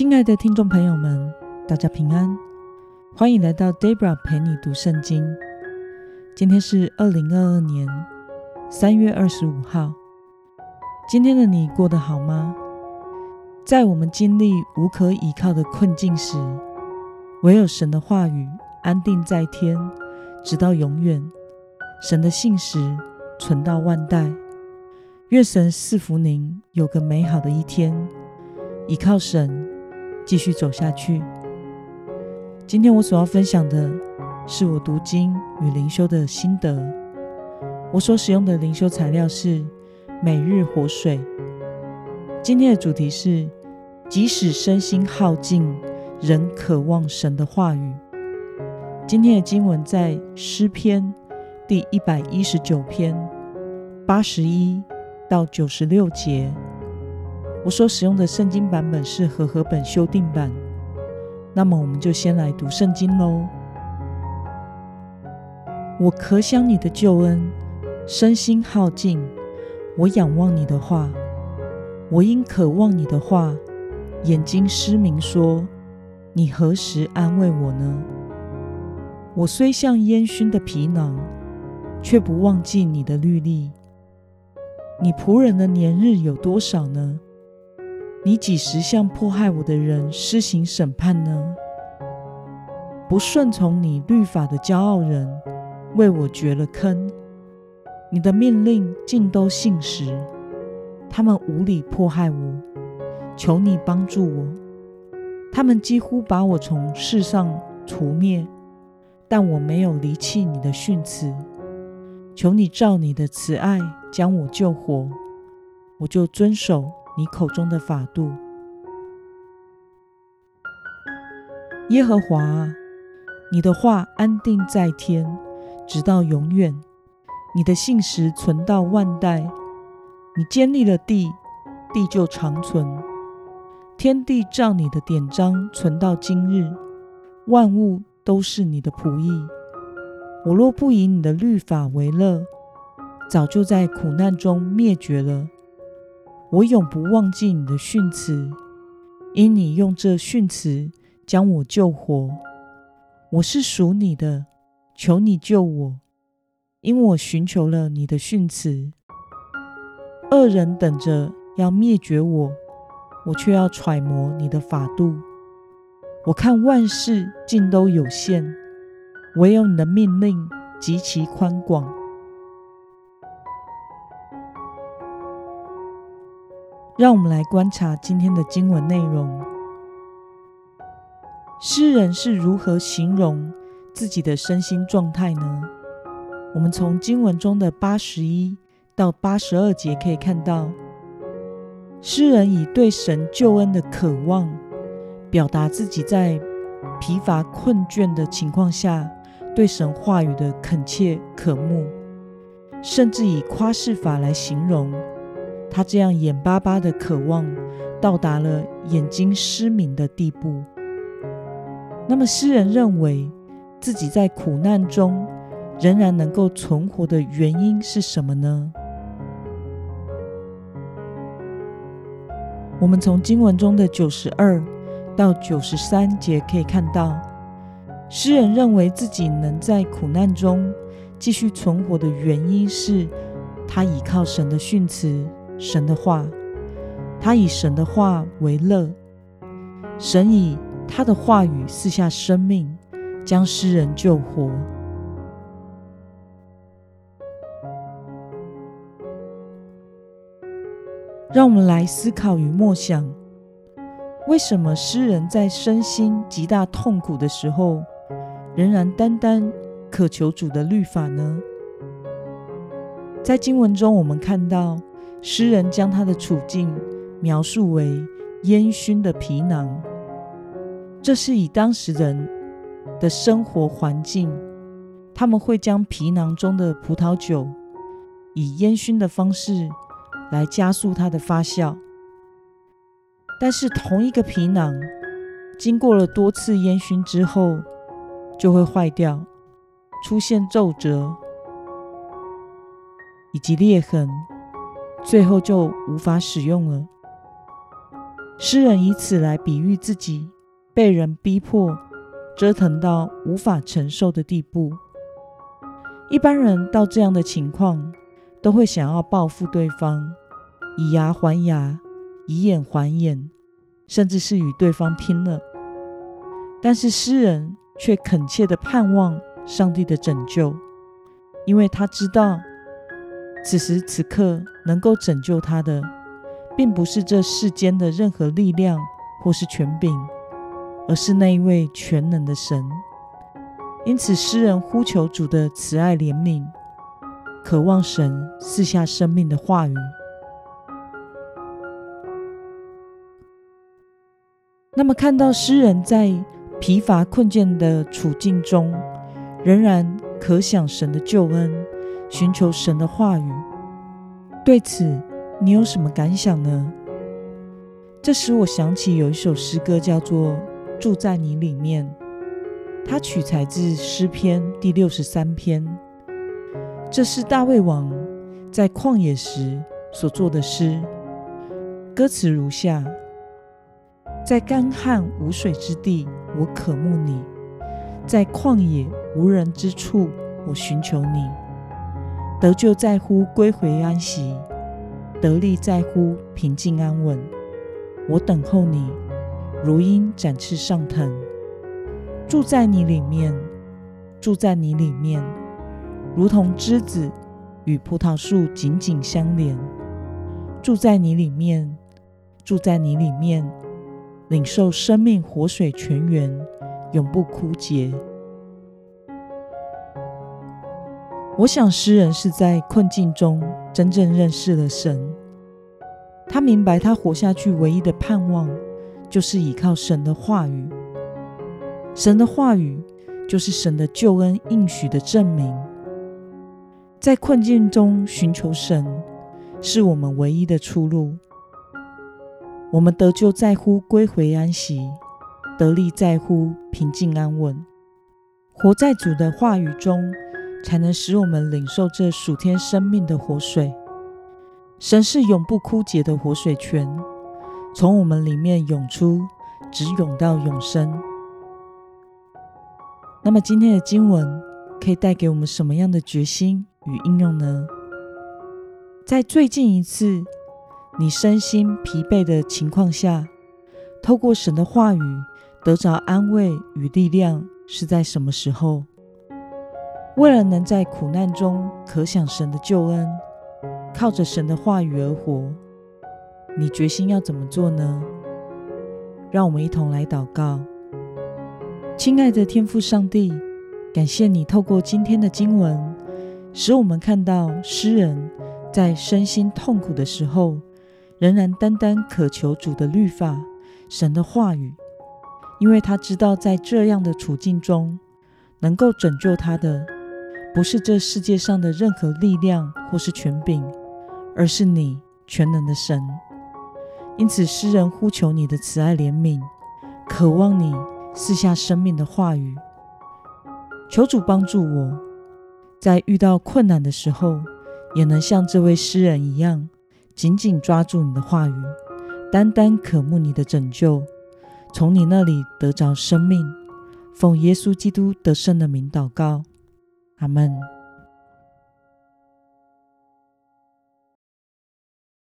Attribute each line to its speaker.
Speaker 1: 亲爱的听众朋友们，大家平安，欢迎来到 Debra 陪你读圣经。今天是二零二二年三月二十五号。今天的你过得好吗？在我们经历无可依靠的困境时，唯有神的话语安定在天，直到永远。神的信实存到万代。愿神赐福您，有个美好的一天。依靠神，继续走下去。今天我所要分享的是我读经与灵修的心得。我所使用的灵修材料是每日活水。今天的主题是：即使身心耗尽，仍渴望神的话语。今天的经文在诗篇第一百一十九篇八十一到九十六节。我所使用的圣经版本是和合本修订版。那么，我们就先来读圣经喽。我可想你的救恩，身心耗尽，我仰望你的话。我因渴望你的话，眼睛失明，说：你何时安慰我呢？我虽像烟熏的皮囊，却不忘记你的律例。你仆人的年日有多少呢？你几时向迫害我的人施行审判呢？不顺从你律法的骄傲人，为我掘了坑。你的命令尽都信实，他们无理迫害我，求你帮助我。他们几乎把我从世上除灭，但我没有离弃你的训词。求你照你的慈爱将我救活，我就遵守。你口中的法度，耶和华，你的话安定在天，直到永远；你的信实存到万代。你建立了地，地就长存；天地照你的典章存到今日，万物都是你的仆役。我若不以你的律法为乐，早就在苦难中灭绝了。我永不忘记你的训词，因你用这训词将我救活。我是属你的，求你救我，因我寻求了你的训词。恶人等着要灭绝我，我却要揣摩你的法度。我看万事尽都有限，唯有你的命令极其宽广。让我们来观察今天的经文内容。诗人是如何形容自己的身心状态呢？我们从经文中的八十一到八十二节可以看到，诗人以对神救恩的渴望，表达自己在疲乏困倦的情况下对神话语的恳切渴慕，甚至以夸饰法来形容。他这样眼巴巴的渴望，到达了眼睛失明的地步。那么，诗人认为自己在苦难中仍然能够存活的原因是什么呢？我们从经文中的九十二到九十三节可以看到，诗人认为自己能在苦难中继续存活的原因是他依靠神的训词。神的话，他以神的话为乐，神以他的话语赐下生命，将诗人救活。让我们来思考与默想：为什么诗人在身心极大痛苦的时候，仍然单单渴求主的律法呢？在经文中，我们看到。诗人将他的处境描述为烟熏的皮囊，这是以当时人的生活环境，他们会将皮囊中的葡萄酒以烟熏的方式来加速它的发酵。但是同一个皮囊经过了多次烟熏之后，就会坏掉，出现皱褶以及裂痕。最后就无法使用了。诗人以此来比喻自己被人逼迫、折腾到无法承受的地步。一般人到这样的情况，都会想要报复对方，以牙还牙，以眼还眼，甚至是与对方拼了。但是诗人却恳切的盼望上帝的拯救，因为他知道，此时此刻能够拯救他的。并不是这世间的任何力量或是权柄，而是那一位全能的神。因此，诗人呼求主的慈爱怜悯，渴望神赐下生命的话语。那么，看到诗人在疲乏困倦的处境中，仍然可想神的救恩，寻求神的话语，对此。你有什么感想呢？这使我想起有一首诗歌，叫做《住在你里面》，它取材自诗篇第六十三篇。这是大卫王在旷野时所作的诗，歌词如下：在干旱无水之地，我渴慕你；在旷野无人之处，我寻求你。得救在乎归回安息。得力在乎平静安稳，我等候你，如鹰展翅上腾，住在你里面，住在你里面，如同枝子与葡萄树紧紧相连，住在你里面，住在你里面，领受生命活水泉源，永不枯竭。我想，诗人是在困境中真正认识了神。他明白，他活下去唯一的盼望，就是依靠神的话语。神的话语就是神的救恩应许的证明。在困境中寻求神，是我们唯一的出路。我们得救在乎归回安息，得力在乎平静安稳。活在主的话语中。才能使我们领受这属天生命的活水。神是永不枯竭的活水泉，从我们里面涌出，直涌到永生。那么今天的经文可以带给我们什么样的决心与应用呢？在最近一次你身心疲惫的情况下，透过神的话语得着安慰与力量，是在什么时候？为了能在苦难中可想神的救恩，靠着神的话语而活，你决心要怎么做呢？让我们一同来祷告。亲爱的天父上帝，感谢你透过今天的经文，使我们看到诗人在身心痛苦的时候，仍然单单渴求主的律法、神的话语，因为他知道在这样的处境中，能够拯救他的。不是这世界上的任何力量或是权柄，而是你全能的神。因此，诗人呼求你的慈爱怜悯，渴望你赐下生命的话语。求主帮助我，在遇到困难的时候，也能像这位诗人一样，紧紧抓住你的话语，单单渴慕你的拯救，从你那里得着生命。奉耶稣基督得胜的名祷告。阿门。